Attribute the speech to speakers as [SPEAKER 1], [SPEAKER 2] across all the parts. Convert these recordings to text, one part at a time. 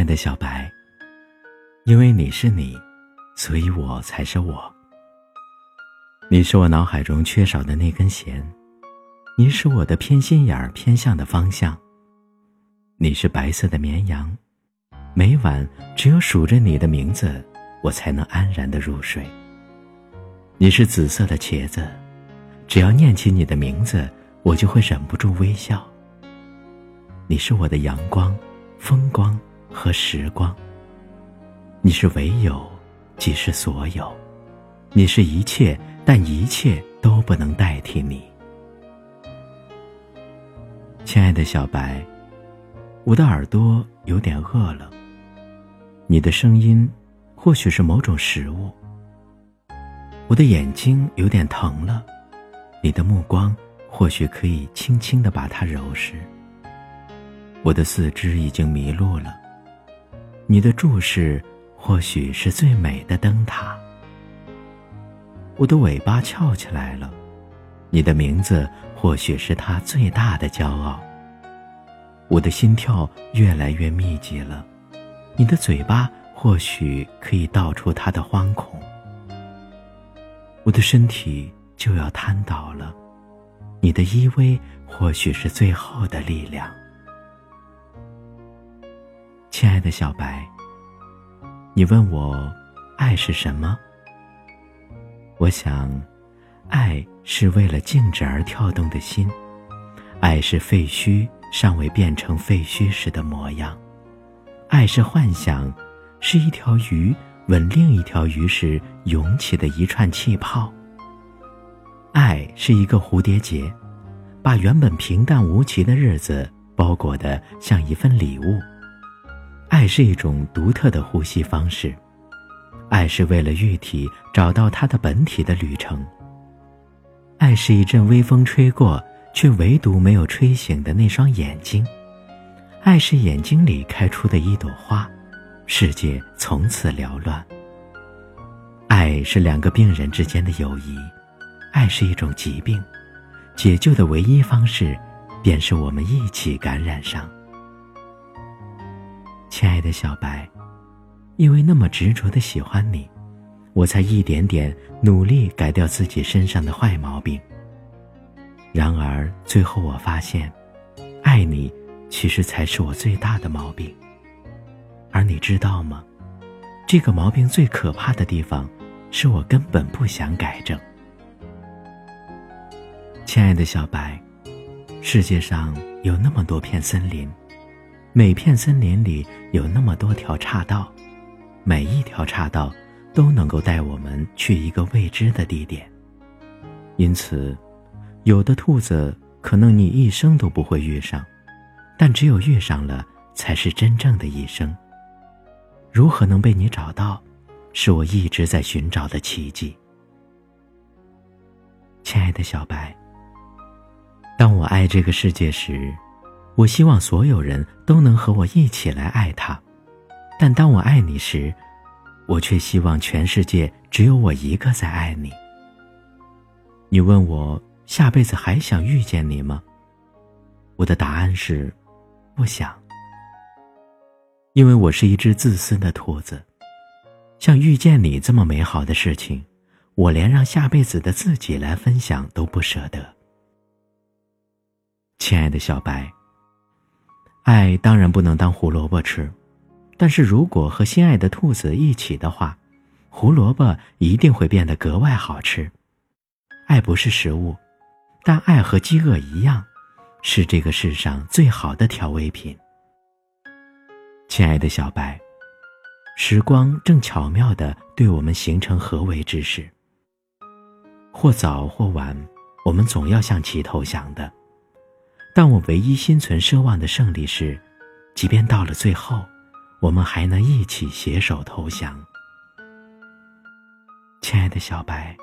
[SPEAKER 1] 爱的小白，因为你是你，所以我才是我。你是我脑海中缺少的那根弦，你是我的偏心眼儿偏向的方向。你是白色的绵羊，每晚只有数着你的名字，我才能安然的入睡。你是紫色的茄子，只要念起你的名字，我就会忍不住微笑。你是我的阳光，风光。和时光。你是唯有，即是所有；你是一切，但一切都不能代替你。亲爱的小白，我的耳朵有点饿了。你的声音，或许是某种食物。我的眼睛有点疼了，你的目光或许可以轻轻的把它揉实。我的四肢已经迷路了。你的注视，或许是最美的灯塔。我的尾巴翘起来了，你的名字或许是他最大的骄傲。我的心跳越来越密集了，你的嘴巴或许可以道出他的惶恐。我的身体就要瘫倒了，你的依偎或许是最后的力量。亲爱的小白，你问我，爱是什么？我想，爱是为了静止而跳动的心，爱是废墟尚未变成废墟时的模样，爱是幻想，是一条鱼吻另一条鱼时涌起的一串气泡。爱是一个蝴蝶结，把原本平淡无奇的日子包裹得像一份礼物。爱是一种独特的呼吸方式，爱是为了玉体找到它的本体的旅程。爱是一阵微风吹过，却唯独没有吹醒的那双眼睛。爱是眼睛里开出的一朵花，世界从此缭乱。爱是两个病人之间的友谊，爱是一种疾病，解救的唯一方式，便是我们一起感染上。亲爱的小白，因为那么执着的喜欢你，我才一点点努力改掉自己身上的坏毛病。然而最后我发现，爱你其实才是我最大的毛病。而你知道吗？这个毛病最可怕的地方，是我根本不想改正。亲爱的小白，世界上有那么多片森林。每片森林里有那么多条岔道，每一条岔道都能够带我们去一个未知的地点。因此，有的兔子可能你一生都不会遇上，但只有遇上了，才是真正的一生。如何能被你找到，是我一直在寻找的奇迹。亲爱的小白，当我爱这个世界时。我希望所有人都能和我一起来爱他，但当我爱你时，我却希望全世界只有我一个在爱你。你问我下辈子还想遇见你吗？我的答案是，不想，因为我是一只自私的兔子，像遇见你这么美好的事情，我连让下辈子的自己来分享都不舍得。亲爱的小白。爱当然不能当胡萝卜吃，但是如果和心爱的兔子一起的话，胡萝卜一定会变得格外好吃。爱不是食物，但爱和饥饿一样，是这个世上最好的调味品。亲爱的小白，时光正巧妙地对我们形成合围之势。或早或晚，我们总要向其投降的。但我唯一心存奢望的胜利是，即便到了最后，我们还能一起携手投降。亲爱的小白，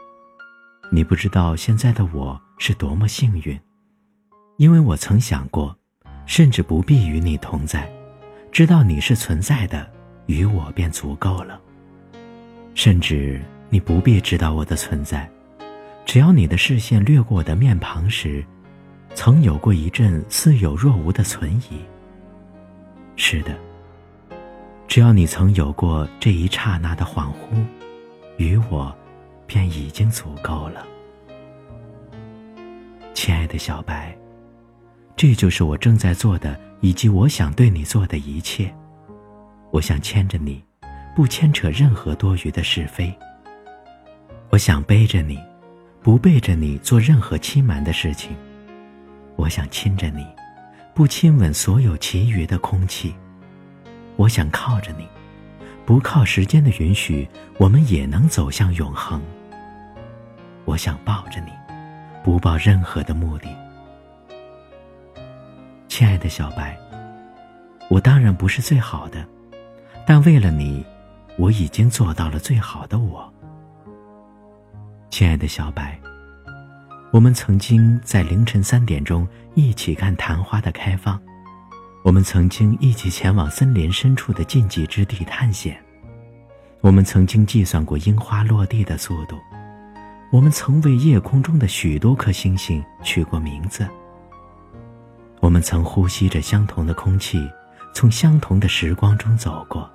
[SPEAKER 1] 你不知道现在的我是多么幸运，因为我曾想过，甚至不必与你同在，知道你是存在的，与我便足够了。甚至你不必知道我的存在，只要你的视线掠过我的面庞时，曾有过一阵似有若无的存疑。是的，只要你曾有过这一刹那的恍惚。与我，便已经足够了，亲爱的小白。这就是我正在做的，以及我想对你做的一切。我想牵着你，不牵扯任何多余的是非。我想背着你，不背着你做任何欺瞒的事情。我想亲着你，不亲吻所有其余的空气。我想靠着你。不靠时间的允许，我们也能走向永恒。我想抱着你，不抱任何的目的。亲爱的小白，我当然不是最好的，但为了你，我已经做到了最好的我。亲爱的小白，我们曾经在凌晨三点钟一起看昙花的开放。我们曾经一起前往森林深处的禁忌之地探险，我们曾经计算过樱花落地的速度，我们曾为夜空中的许多颗星星取过名字，我们曾呼吸着相同的空气，从相同的时光中走过，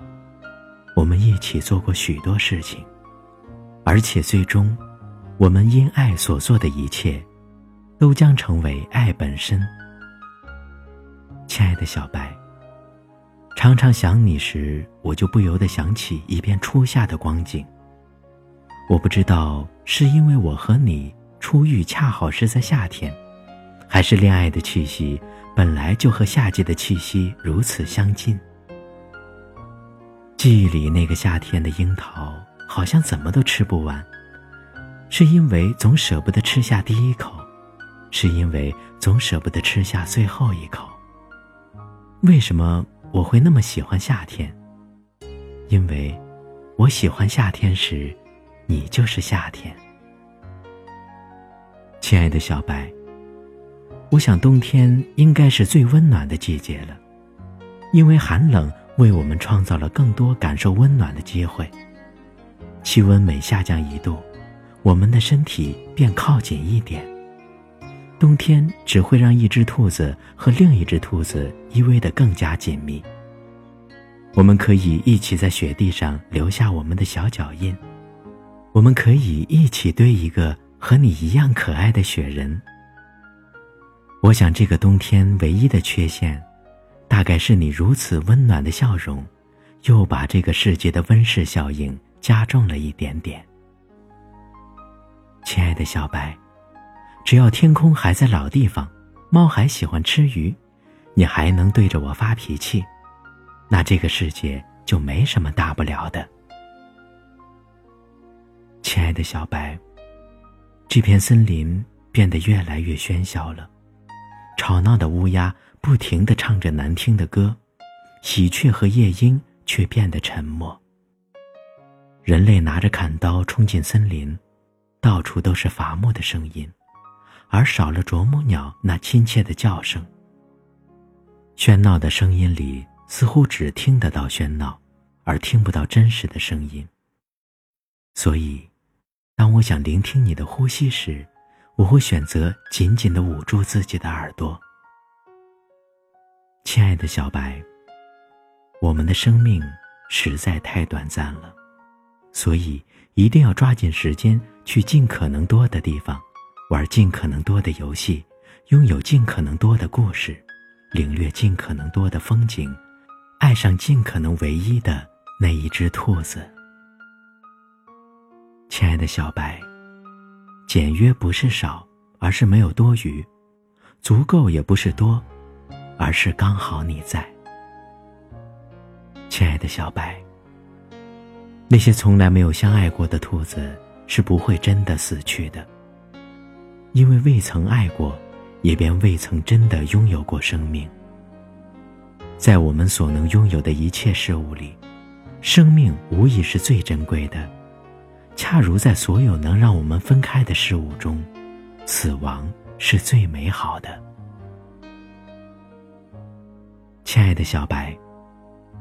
[SPEAKER 1] 我们一起做过许多事情，而且最终，我们因爱所做的一切，都将成为爱本身。亲爱的小白，常常想你时，我就不由得想起一遍初夏的光景。我不知道是因为我和你初遇恰好是在夏天，还是恋爱的气息本来就和夏季的气息如此相近。记忆里那个夏天的樱桃，好像怎么都吃不完，是因为总舍不得吃下第一口，是因为总舍不得吃下最后一口。为什么我会那么喜欢夏天？因为，我喜欢夏天时，你就是夏天。亲爱的小白，我想冬天应该是最温暖的季节了，因为寒冷为我们创造了更多感受温暖的机会。气温每下降一度，我们的身体便靠紧一点。冬天只会让一只兔子和另一只兔子依偎得更加紧密。我们可以一起在雪地上留下我们的小脚印，我们可以一起堆一个和你一样可爱的雪人。我想，这个冬天唯一的缺陷，大概是你如此温暖的笑容，又把这个世界的温室效应加重了一点点。的小白。只要天空还在老地方，猫还喜欢吃鱼，你还能对着我发脾气，那这个世界就没什么大不了的。亲爱的小白，这片森林变得越来越喧嚣了，吵闹的乌鸦不停的唱着难听的歌，喜鹊和夜莺却变得沉默。人类拿着砍刀冲进森林，到处都是伐木的声音。而少了啄木鸟那亲切的叫声。喧闹的声音里，似乎只听得到喧闹，而听不到真实的声音。所以，当我想聆听你的呼吸时，我会选择紧紧的捂住自己的耳朵。亲爱的小白，我们的生命实在太短暂了，所以一定要抓紧时间去尽可能多的地方。玩尽可能多的游戏，拥有尽可能多的故事，领略尽可能多的风景，爱上尽可能唯一的那一只兔子。亲爱的小白，简约不是少，而是没有多余；足够也不是多，而是刚好你在。亲爱的小白，那些从来没有相爱过的兔子是不会真的死去的，因为未曾爱过，也便未曾真的拥有过生命。在我们所能拥有的一切事物里，生命无疑是最珍贵的。恰如在所有能让我们分开的事物中，死亡是最美好的。亲爱的小白，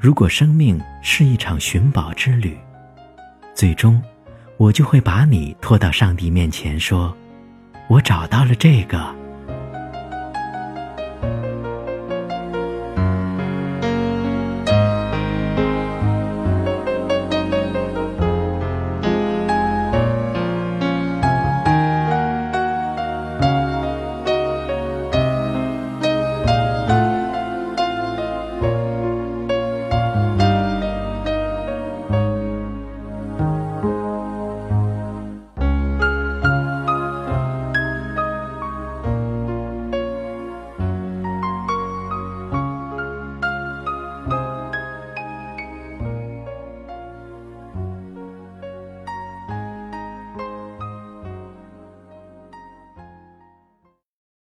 [SPEAKER 1] 如果生命是一场寻宝之旅，最终，我就会把你拖到上帝面前，说：“我找到了这个。”